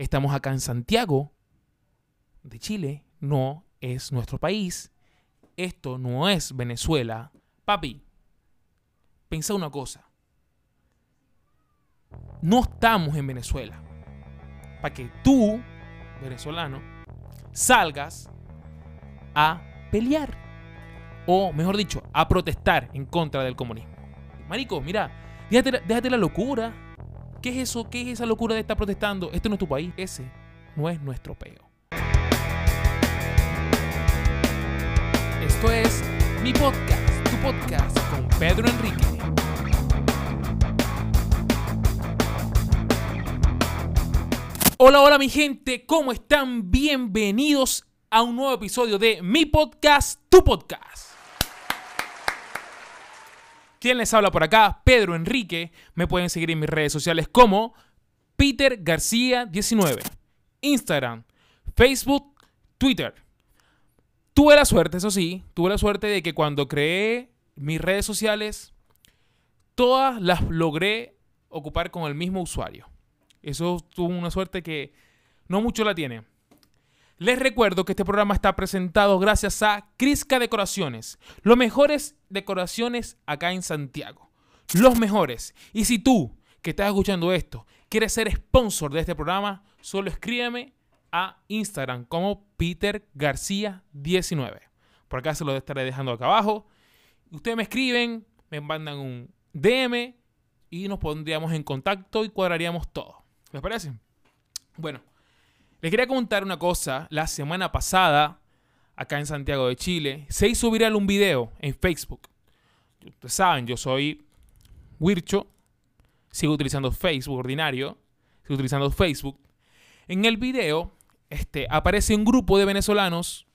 Estamos acá en Santiago de Chile, no es nuestro país. Esto no es Venezuela. Papi, pensa una cosa. No estamos en Venezuela. Para que tú, venezolano, salgas a pelear. O, mejor dicho, a protestar en contra del comunismo. Marico, mira, déjate la locura. ¿Qué es eso? ¿Qué es esa locura de estar protestando? Esto no es tu país. Ese no es nuestro peo. Esto es mi podcast, tu podcast con Pedro Enrique. Hola, hola mi gente, ¿cómo están? Bienvenidos a un nuevo episodio de mi podcast, tu podcast. ¿Quién les habla por acá? Pedro Enrique. Me pueden seguir en mis redes sociales como Peter García 19, Instagram, Facebook, Twitter. Tuve la suerte, eso sí, tuve la suerte de que cuando creé mis redes sociales, todas las logré ocupar con el mismo usuario. Eso tuvo una suerte que no mucho la tiene. Les recuerdo que este programa está presentado gracias a Crisca Decoraciones. Los mejores decoraciones acá en Santiago. Los mejores. Y si tú, que estás escuchando esto, quieres ser sponsor de este programa, solo escríbeme a Instagram como Peter García 19. Por acá se lo estaré dejando acá abajo. Ustedes me escriben, me mandan un DM y nos pondríamos en contacto y cuadraríamos todo. ¿Les parece? Bueno, les quería contar una cosa. La semana pasada, acá en Santiago de Chile, se hizo viral un video en Facebook. Ustedes saben, yo soy Wircho, sigo utilizando Facebook ordinario, sigo utilizando Facebook. En el video este, aparece un grupo de venezolanos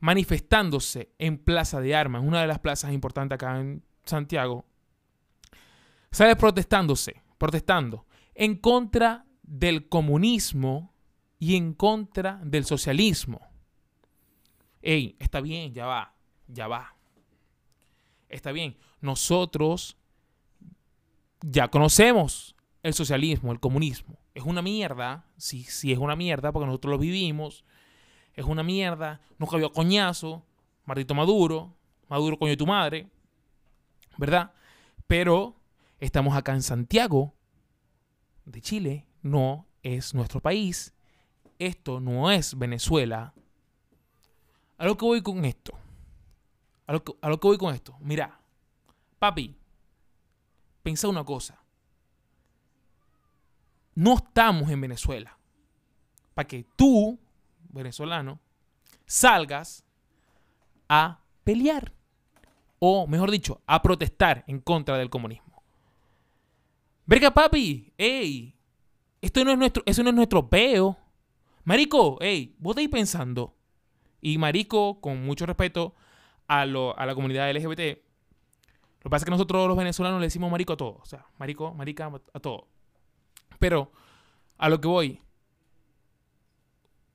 manifestándose en Plaza de Armas, una de las plazas importantes acá en Santiago. Sale protestándose, protestando en contra del comunismo y en contra del socialismo. Ey, está bien, ya va, ya va. Está bien, nosotros ya conocemos el socialismo, el comunismo. Es una mierda, sí, sí es una mierda porque nosotros lo vivimos. Es una mierda, nos cayó coñazo, maldito Maduro, Maduro coño de tu madre, ¿verdad? Pero estamos acá en Santiago de Chile, no es nuestro país. Esto no es Venezuela. A lo que voy con esto. A lo que, a lo que voy con esto. Mira, papi, pensa una cosa. No estamos en Venezuela. Para que tú, venezolano, salgas a pelear. O, mejor dicho, a protestar en contra del comunismo. Verga, papi, ey, esto no es nuestro, eso no es nuestro peo. Marico, ey, vos estáis pensando. Y marico, con mucho respeto a, lo- a la comunidad LGBT, lo que pasa es que nosotros los venezolanos le decimos marico a todo. O sea, marico, marica a todo. Pero, a lo que voy.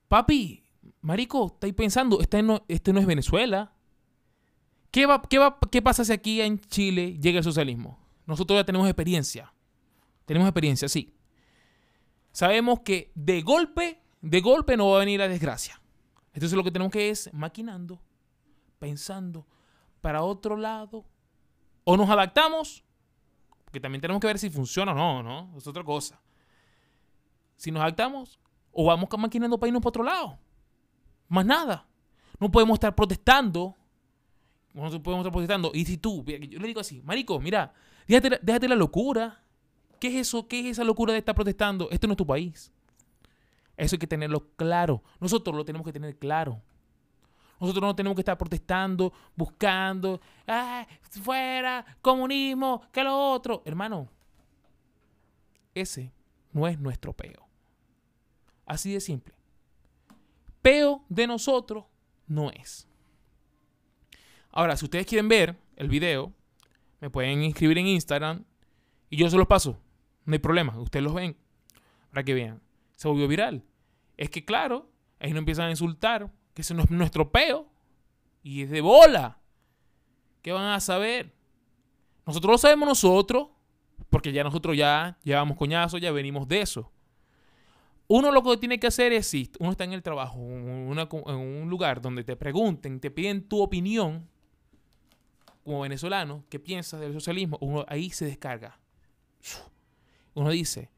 Papi, marico, estáis pensando, este no, este no es Venezuela. ¿Qué, va, qué, va, ¿Qué pasa si aquí en Chile llega el socialismo? Nosotros ya tenemos experiencia. Tenemos experiencia, sí. Sabemos que de golpe, de golpe no va a venir la desgracia. Entonces lo que tenemos que es maquinando, pensando para otro lado. O nos adaptamos, porque también tenemos que ver si funciona o no, ¿no? Es otra cosa. Si nos adaptamos, o vamos maquinando para irnos para otro lado. Más nada. No podemos estar protestando. No podemos estar protestando. Y si tú, yo le digo así, marico, mira, déjate, déjate la locura. ¿Qué es eso? ¿Qué es esa locura de estar protestando? Esto no es tu país. Eso hay que tenerlo claro. Nosotros lo tenemos que tener claro. Nosotros no tenemos que estar protestando, buscando, ah, fuera, comunismo, que lo otro. Hermano, ese no es nuestro peo. Así de simple. Peo de nosotros no es. Ahora, si ustedes quieren ver el video, me pueden inscribir en Instagram y yo se los paso. No hay problema. Ustedes los ven para que vean. Se volvió viral. Es que, claro, ahí nos empiezan a insultar que ese no es nuestro peo y es de bola. ¿Qué van a saber? Nosotros lo sabemos nosotros, porque ya nosotros ya llevamos coñazo, ya venimos de eso. uno lo que tiene que hacer es, si uno está en el trabajo, en un lugar donde te pregunten, te piden tu opinión, como venezolano, ¿qué piensas del socialismo? Uno ahí se descarga. Uno dice,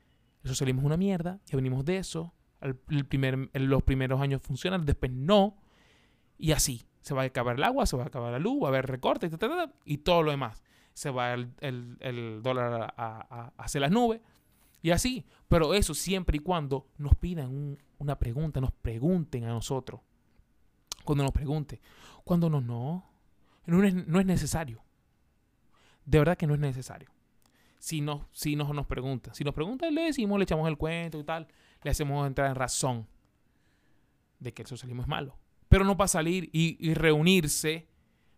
el socialismo es una mierda, ya venimos de eso, el los primeros años funcionan, después no, y así. Se va a acabar el agua, se va a acabar la luz, va a haber recortes y todo lo demás. Se va el, dólar a, hacer las nubes y así. Pero eso siempre y cuando nos pidan una pregunta, nos pregunten a nosotros. Cuando nos pregunten. Cuando no, no. No es necesario. De verdad que no es necesario. Si, no, si nos, nos preguntan. Si nos preguntan, le decimos, le echamos el cuento y tal. Le hacemos entrar en razón de que el socialismo es malo. Pero no para salir y, reunirse,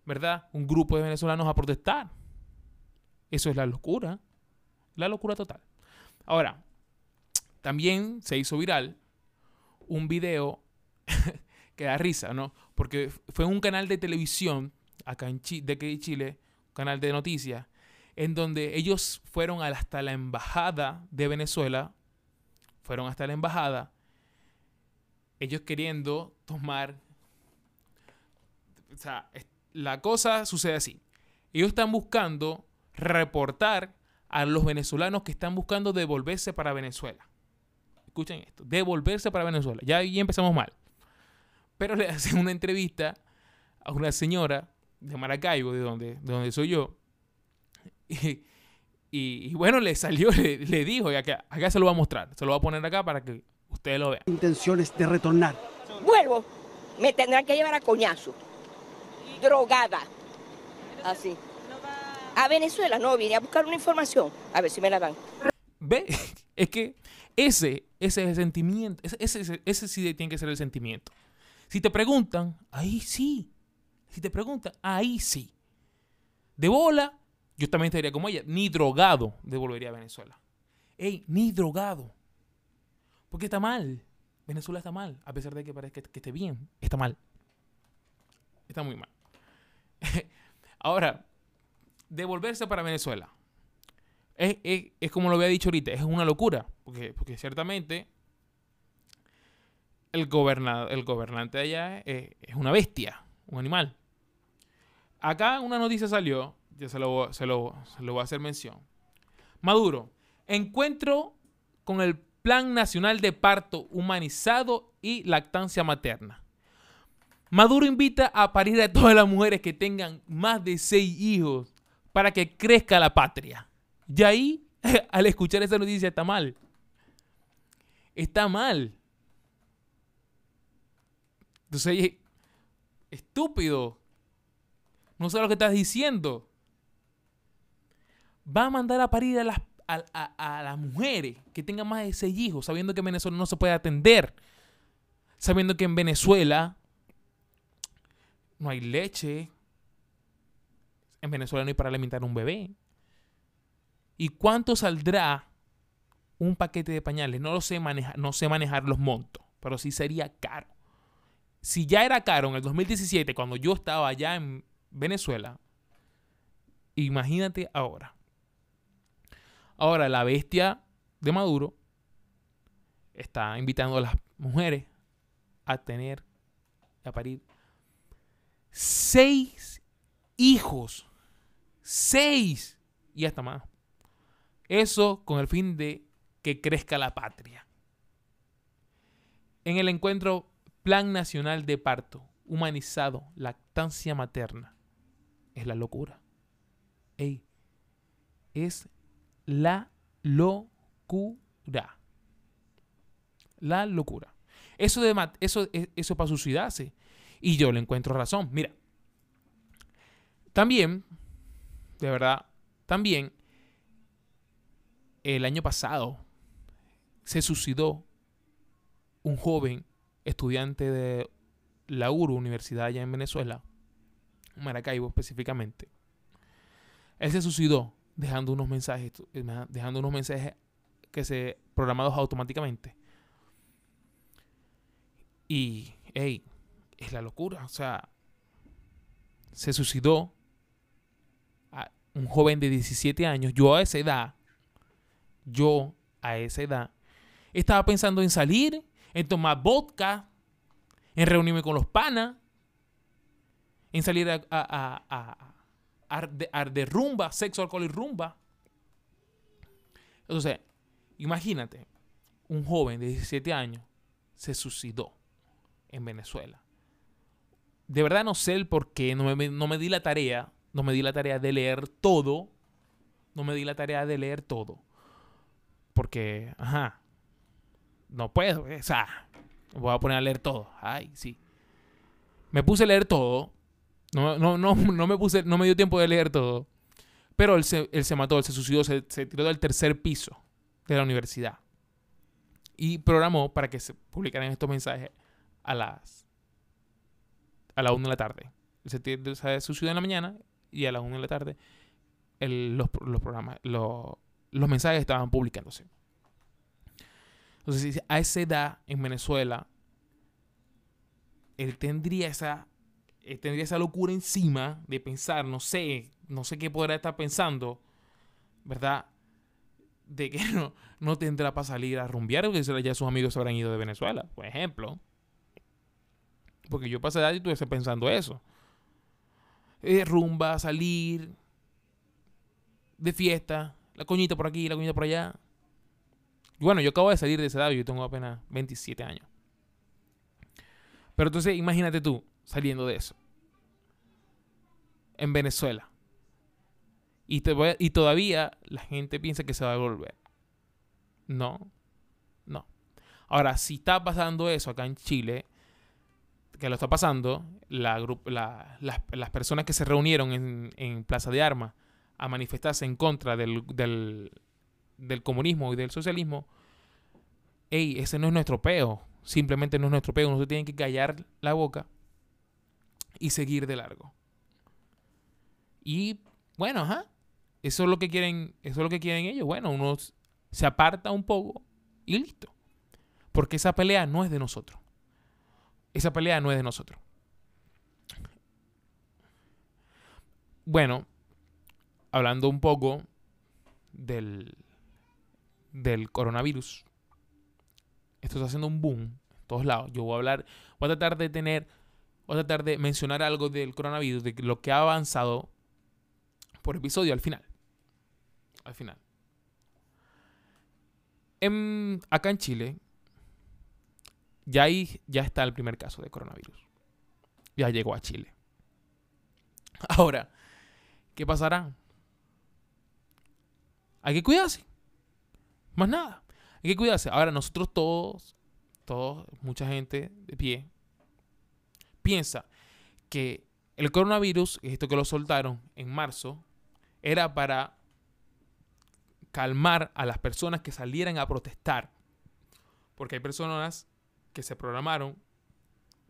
¿verdad? Un grupo de venezolanos a protestar. Eso es la locura. La locura total. Ahora, también se hizo viral un video que da risa, ¿no? Porque fue un canal de televisión acá en Chile, de Chile, un canal de noticias, en donde ellos fueron hasta la embajada de Venezuela, fueron hasta la embajada, ellos queriendo tomar, o sea, la cosa sucede así, ellos están buscando reportar a los venezolanos que están buscando devolverse para Venezuela. Escuchen esto, devolverse para Venezuela. Ya ahí empezamos mal. Pero le hacen una entrevista a una señora de Maracaibo, de donde, de donde soy yo. Y, bueno, le salió, le, dijo, y acá, acá se lo va a mostrar, se lo va a poner acá para que ustedes lo vean. Intenciones de retornar. Vuelvo, me tendrán que llevar a coñazo, drogada, así. A Venezuela no, vine a buscar una información, a ver si me la dan. ¿Ve? Es que ese, ese es el sentimiento, ese, ese, ese sí tiene que ser el sentimiento. Si te preguntan, ahí sí. Si te preguntan, ahí sí. De bola, yo también estaría como ella. Ni drogado devolvería a Venezuela. Ey, ni drogado. Porque está mal. Venezuela está mal. A pesar de que parezca que esté bien, está mal. Está muy mal. Ahora, devolverse para Venezuela. Es, como lo había dicho ahorita, es una locura. Porque, porque ciertamente el, el gobernante de allá es una bestia, un animal. Acá una noticia salió, ya se lo, se lo, voy a hacer mención. Maduro, encuentro con el Plan Nacional de Parto Humanizado y Lactancia Materna. Maduro invita a parir a todas las mujeres que tengan más de seis hijos para que crezca la patria. Y ahí, al escuchar esa noticia, está mal. Está mal. Entonces, estúpido. No sé lo que estás diciendo. Va a mandar a parir a las, a, las mujeres que tengan más de seis hijos, sabiendo que en Venezuela no se puede atender. Sabiendo que en Venezuela no hay leche. En Venezuela no hay para alimentar a un bebé. ¿Y cuánto saldrá un paquete de pañales? No lo sé manejar, no sé manejar los montos, pero sí sería caro. Si ya era caro en el 2017, cuando yo estaba allá en Venezuela, imagínate ahora. Ahora, la bestia de Maduro está invitando a las mujeres a tener, a parir, seis hijos. Seis. Y hasta más. Eso con el fin de que crezca la patria. En el encuentro Plan Nacional de Parto, Humanizado, Lactancia Materna, es la locura. Ey, es la locura. La locura. Eso, de eso, e, eso para suicidarse. Y yo le encuentro razón. Mira, también, de verdad, también, el año pasado se suicidó un joven estudiante de la URU, Universidad allá en Venezuela, Maracaibo específicamente, él se suicidó dejando unos mensajes, dejando unos mensajes que se programados automáticamente. Y, hey, es la locura. O sea, se suicidó a un joven de 17 años. Yo a esa edad, yo a esa edad, Estaba pensando en salir, en tomar vodka, en reunirme con los panas, en salir a, de, rumba, sexo, alcohol y rumba. Entonces, imagínate, un joven de 17 años se suicidó en Venezuela. De verdad no sé el por qué, no me, no me di la tarea, no me di la tarea de leer todo, no me di la tarea de leer todo. Porque, ajá, no puedo, o sea, voy a poner a leer todo. Ay, sí. Me puse a leer todo. No, no, no, no me puse, no me dio tiempo de leer todo. Pero él se, él se mató, él se suicidó, se, se tiró del tercer piso de la universidad. Y programó para que se publicaran estos mensajes a las a la 1 de la tarde. Se, se suicidó en la mañana y a las 1 de la tarde los, los, programas, los, los mensajes estaban publicándose. Entonces, a esa edad en Venezuela, él tendría esa, tendría esa locura encima de pensar, no sé, no sé qué podrá estar pensando, ¿verdad? De que no, no tendrá para salir a rumbear, porque ya sus amigos se habrán ido de Venezuela, por ejemplo. Porque yo pasé edad y estuve pensando eso. Eh, rumba, salir, de fiesta, la coñita por aquí, la coñita por allá. Y bueno, yo acabo de salir de esa edad, yo tengo apenas 27 años. Pero entonces imagínate tú saliendo de eso. En Venezuela. Y, y todavía la gente piensa que se va a volver. No. No. Ahora, si está pasando eso acá en Chile, que lo está pasando, la, las, personas que se reunieron en, en Plaza de Armas a manifestarse en contra del, del comunismo y del socialismo, hey, ese no es nuestro peo. Simplemente no es nuestro peo. Se tiene que callar la boca y seguir de largo. Y bueno, ajá. Eso es lo que quieren, eso es lo que quieren ellos. Bueno, uno se aparta un poco y listo. Porque esa pelea no es de nosotros. Esa pelea no es de nosotros. Bueno, hablando un poco del, del coronavirus. Esto está haciendo un boom en todos lados. Yo voy a hablar, voy a tratar de tener, voy a tratar de mencionar algo del coronavirus, de lo que ha avanzado por episodio al final. Al final. En, acá en Chile, ya, ya está el primer caso de coronavirus. Ya llegó a Chile. Ahora, ¿qué pasará? Hay que cuidarse. Más nada. Hay que cuidarse. Ahora, nosotros todos, todos, mucha gente de pie, piensa que el coronavirus, esto que lo soltaron en marzo, era para calmar a las personas que salieran a protestar. Porque hay personas que se programaron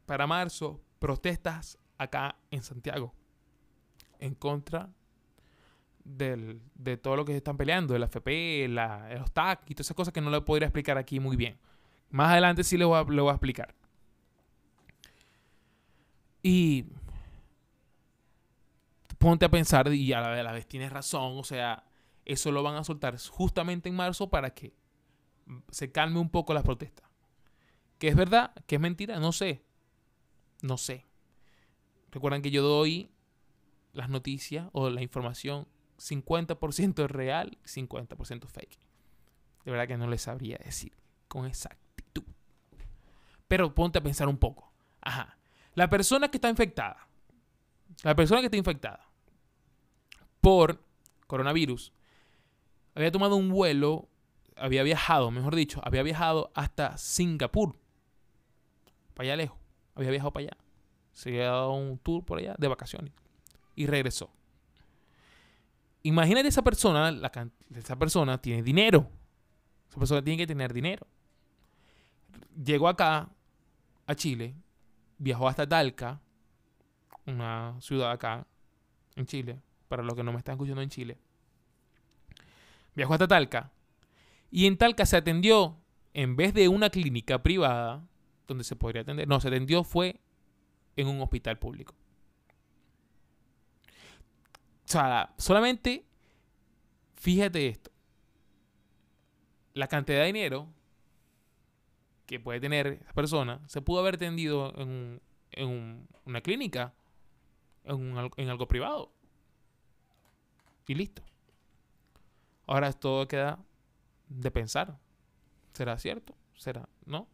para marzo protestas acá en Santiago en contra de todo lo que se están peleando, el FP, la, los TAC y todas esas cosas que no le podría explicar aquí muy bien. Más adelante sí le voy a, voy a explicar. Y ponte a pensar, y a la, vez tienes razón, o sea, eso lo van a soltar justamente en marzo para que se calme un poco las protestas. ¿Que es verdad? ¿Que es mentira? No sé. No sé. Recuerden que yo doy las noticias o la información 50% real, 50% fake. De verdad que no les sabría decir con exactitud. Pero ponte a pensar un poco. Ajá. La persona que está infectada, la persona que está infectada por coronavirus, había tomado un vuelo, había viajado, mejor dicho, había viajado hasta Singapur. Para allá lejos. Había viajado para allá. Se había dado un tour por allá de vacaciones. Y regresó. Imagínate esa persona, la, esa persona tiene dinero. Esa persona tiene que tener dinero. Llegó acá, a Chile, viajó hasta Talca, una ciudad acá, en Chile, para los que no me están escuchando en Chile. Viajó hasta Talca. Y en Talca se atendió, en vez de una clínica privada, donde se podría atender, no, se atendió fue en un hospital público. O sea, solamente fíjate esto. La cantidad de dinero que puede tener esa persona se pudo haber atendido en, en una clínica, en, en algo privado. Y listo. Ahora todo queda de pensar. ¿Será cierto? ¿Será? ¿No?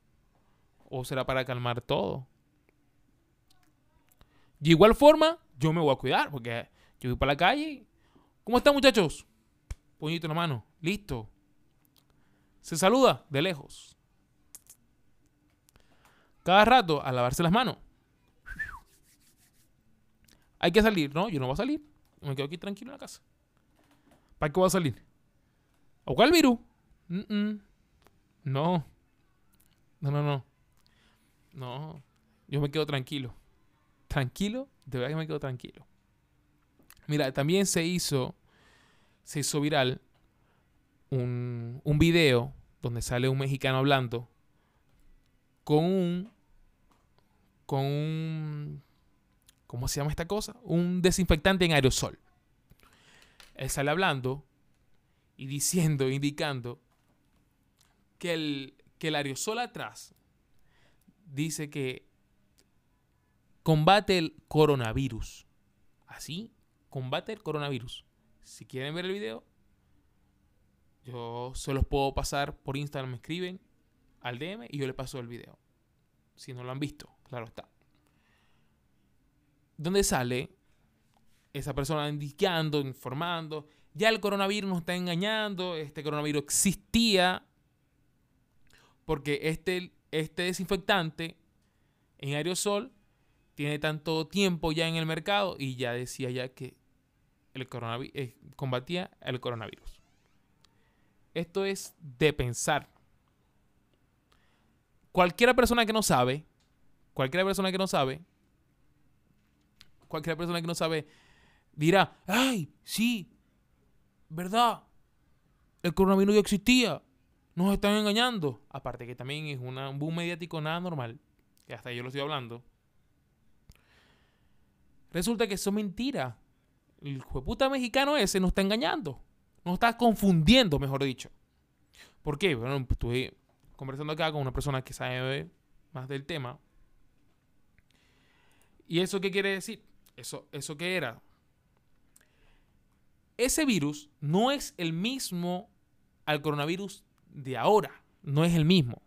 ¿O será para calmar todo? De igual forma, yo me voy a cuidar porque yo voy para la calle. ¿Cómo están muchachos? Puñito en la mano. Listo. Se saluda de lejos. Cada rato a lavarse las manos. Hay que salir, ¿no? Yo no voy a salir. Me quedo aquí tranquilo en la casa. ¿Para qué voy a salir? ¿A cuál virus? No. No, no, no. No. Yo me quedo tranquilo. Tranquilo, de verdad que me quedo tranquilo. Mira, también se hizo, se hizo viral un, un video donde sale un mexicano hablando con un, con un, ¿cómo se llama esta cosa? Un desinfectante en aerosol. Él sale hablando y diciendo, indicando que el, que el aerosol atrás dice que combate el coronavirus. Así, combate el coronavirus. Si quieren ver el video, yo se los puedo pasar por Instagram, me escriben al DM y yo les paso el video. Si no lo han visto, claro está. Donde sale esa persona indicando, informando, ya el coronavirus nos está engañando, este coronavirus existía, porque este, este desinfectante en aerosol tiene tanto tiempo ya en el mercado y ya decía ya que el coronavirus eh, combatía el coronavirus. Esto es de pensar. Cualquiera persona que no sabe, cualquiera persona que no sabe, cualquier persona que no sabe dirá, ay, sí, ¿verdad? El coronavirus ya existía. Nos están engañando. Aparte que también es un boom mediático nada normal. Que hasta yo lo estoy hablando. Resulta que eso es mentira. El puta mexicano ese nos está engañando. Nos está confundiendo, mejor dicho. ¿Por qué? Bueno, estuve conversando acá con una persona que sabe más del tema. ¿Y eso qué quiere decir? ¿Eso, eso qué era? ese virus no es el mismo al coronavirus de ahora. No es el mismo.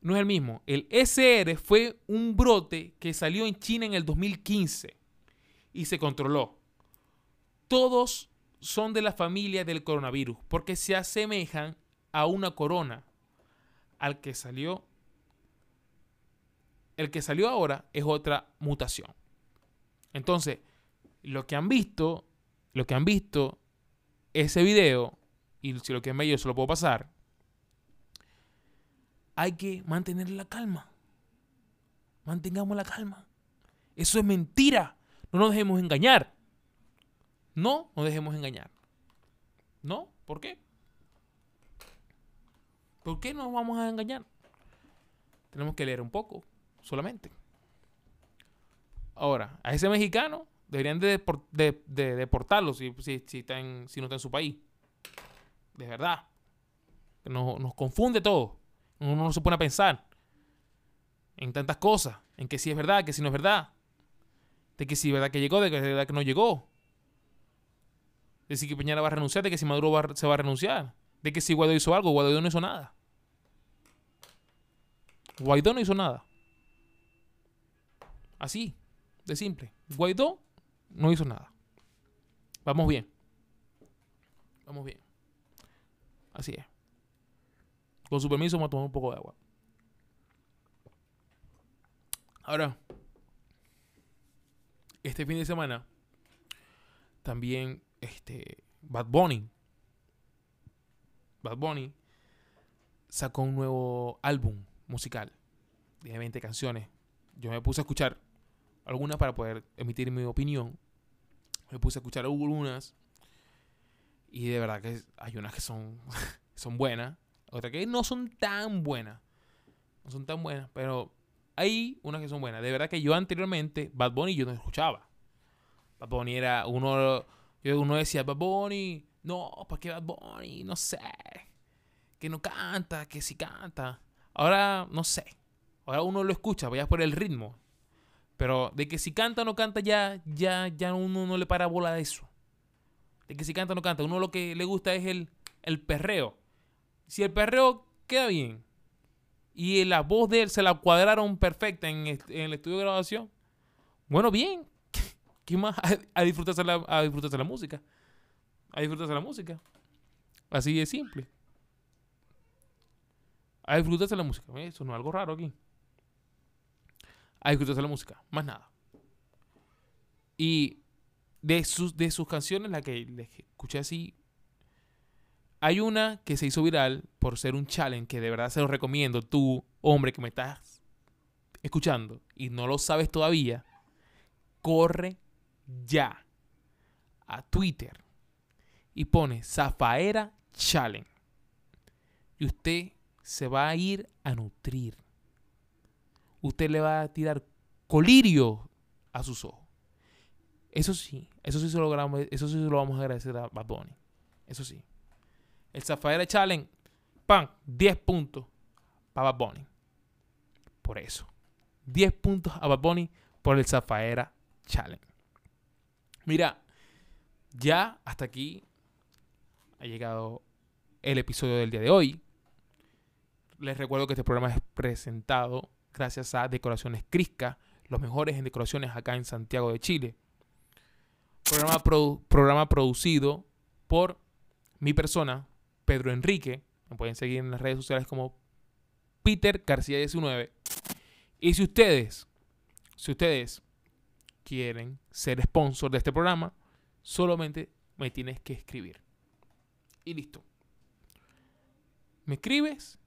No es el mismo. El SR fue un brote que salió en China en el 2015 y se controló. Todos son de la familia del coronavirus porque se asemejan a una corona. Al que salió. El que salió ahora es otra mutación. Entonces, lo que han visto lo que han visto ese video, y si lo quieren ver yo se lo puedo pasar, hay que mantener la calma. Mantengamos la calma. Eso es mentira. No nos dejemos engañar. No nos dejemos engañar. ¿No? ¿Por qué? ¿Por qué nos vamos a engañar? Tenemos que leer un poco, solamente. Ahora, a ese mexicano Deberían de, deportarlo si, si, está si no está en su país. De verdad. Nos, nos confunde todo. Uno no se pone a pensar en tantas cosas. En que si es verdad, que si no es verdad. De que si es verdad que llegó, de que es verdad que no llegó. De si que Peñara va a renunciar, de que si Maduro se va a renunciar. De que si Guaidó hizo algo, Guaidó no hizo nada. Guaidó no hizo nada. Así, de simple. Guaidó no hizo nada. Vamos bien. Vamos bien. Así es. Con su permiso, vamos a tomar un poco de agua. Ahora, este fin de semana, también este, Bad Bunny, Bad Bunny sacó un nuevo álbum musical de 20 canciones. Yo me puse a escuchar algunas para poder emitir mi opinión. Me puse a escuchar algunas. Y de verdad que hay unas que son, son buenas. Otras que no son tan buenas. No son tan buenas. Pero hay unas que son buenas. De verdad que yo anteriormente, Bad Bunny yo no escuchaba. Bad Bunny era uno. Uno decía, Bad Bunny. No, ¿para qué Bad Bunny? No sé. Que no canta, que sí canta. Ahora, no sé. Ahora uno lo escucha, vaya por el ritmo. Pero de que si canta o no canta, ya, ya, ya uno no le para bola de eso. De que si canta o no canta. Uno lo que le gusta es el, el perreo. Si el perreo queda bien y la voz de él se la cuadraron perfecta en, el estudio de grabación, bueno, bien. ¿Qué más? A, disfrutarse la, a disfrutarse la música. A disfrutarse la música. Así de simple. A disfrutarse la música. Eso no es algo raro aquí. A disfrutarse la música. Más nada. Y de sus, de sus canciones, la que escuché así. Hay una que se hizo viral por ser un challenge que de verdad se lo recomiendo. Tú, hombre que me estás escuchando y no lo sabes todavía, corre ya a Twitter y pone Zafaera Challenge. Y usted se va a ir a nutrir. Usted le va a tirar colirio a sus ojos. Eso sí, eso sí se lo, eso sí lo vamos a agradecer a Bad Bunny. Eso sí. El Zafaera Challenge, ¡pam! 10 puntos para Bad Bunny. Por eso. 10 puntos a Bad Bunny por el Zafaera Challenge. Mira, ya hasta aquí ha llegado el episodio del día de hoy. Les recuerdo que este programa es presentado gracias a Decoraciones Crisca, los mejores en decoraciones acá en Santiago de Chile. Programa, producido por mi persona, Pedro Enrique. Me pueden seguir en las redes sociales como Peter García 19. Y si ustedes, si ustedes quieren ser sponsor de este programa, solamente me tienes que escribir. Y listo. Me escribes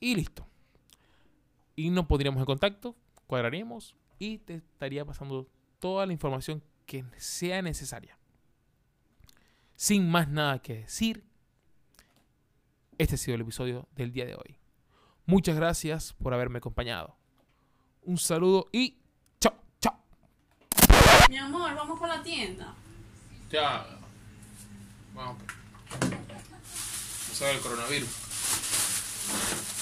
y listo. Y nos pondríamos en contacto, cuadraríamos y te estaría pasando toda la información que sea necesaria. Sin más nada que decir, este ha sido el episodio del día de hoy. Muchas gracias por haberme acompañado. Un saludo y mi amor, vamos por la tienda. Ya. Vamos. No sabe el coronavirus.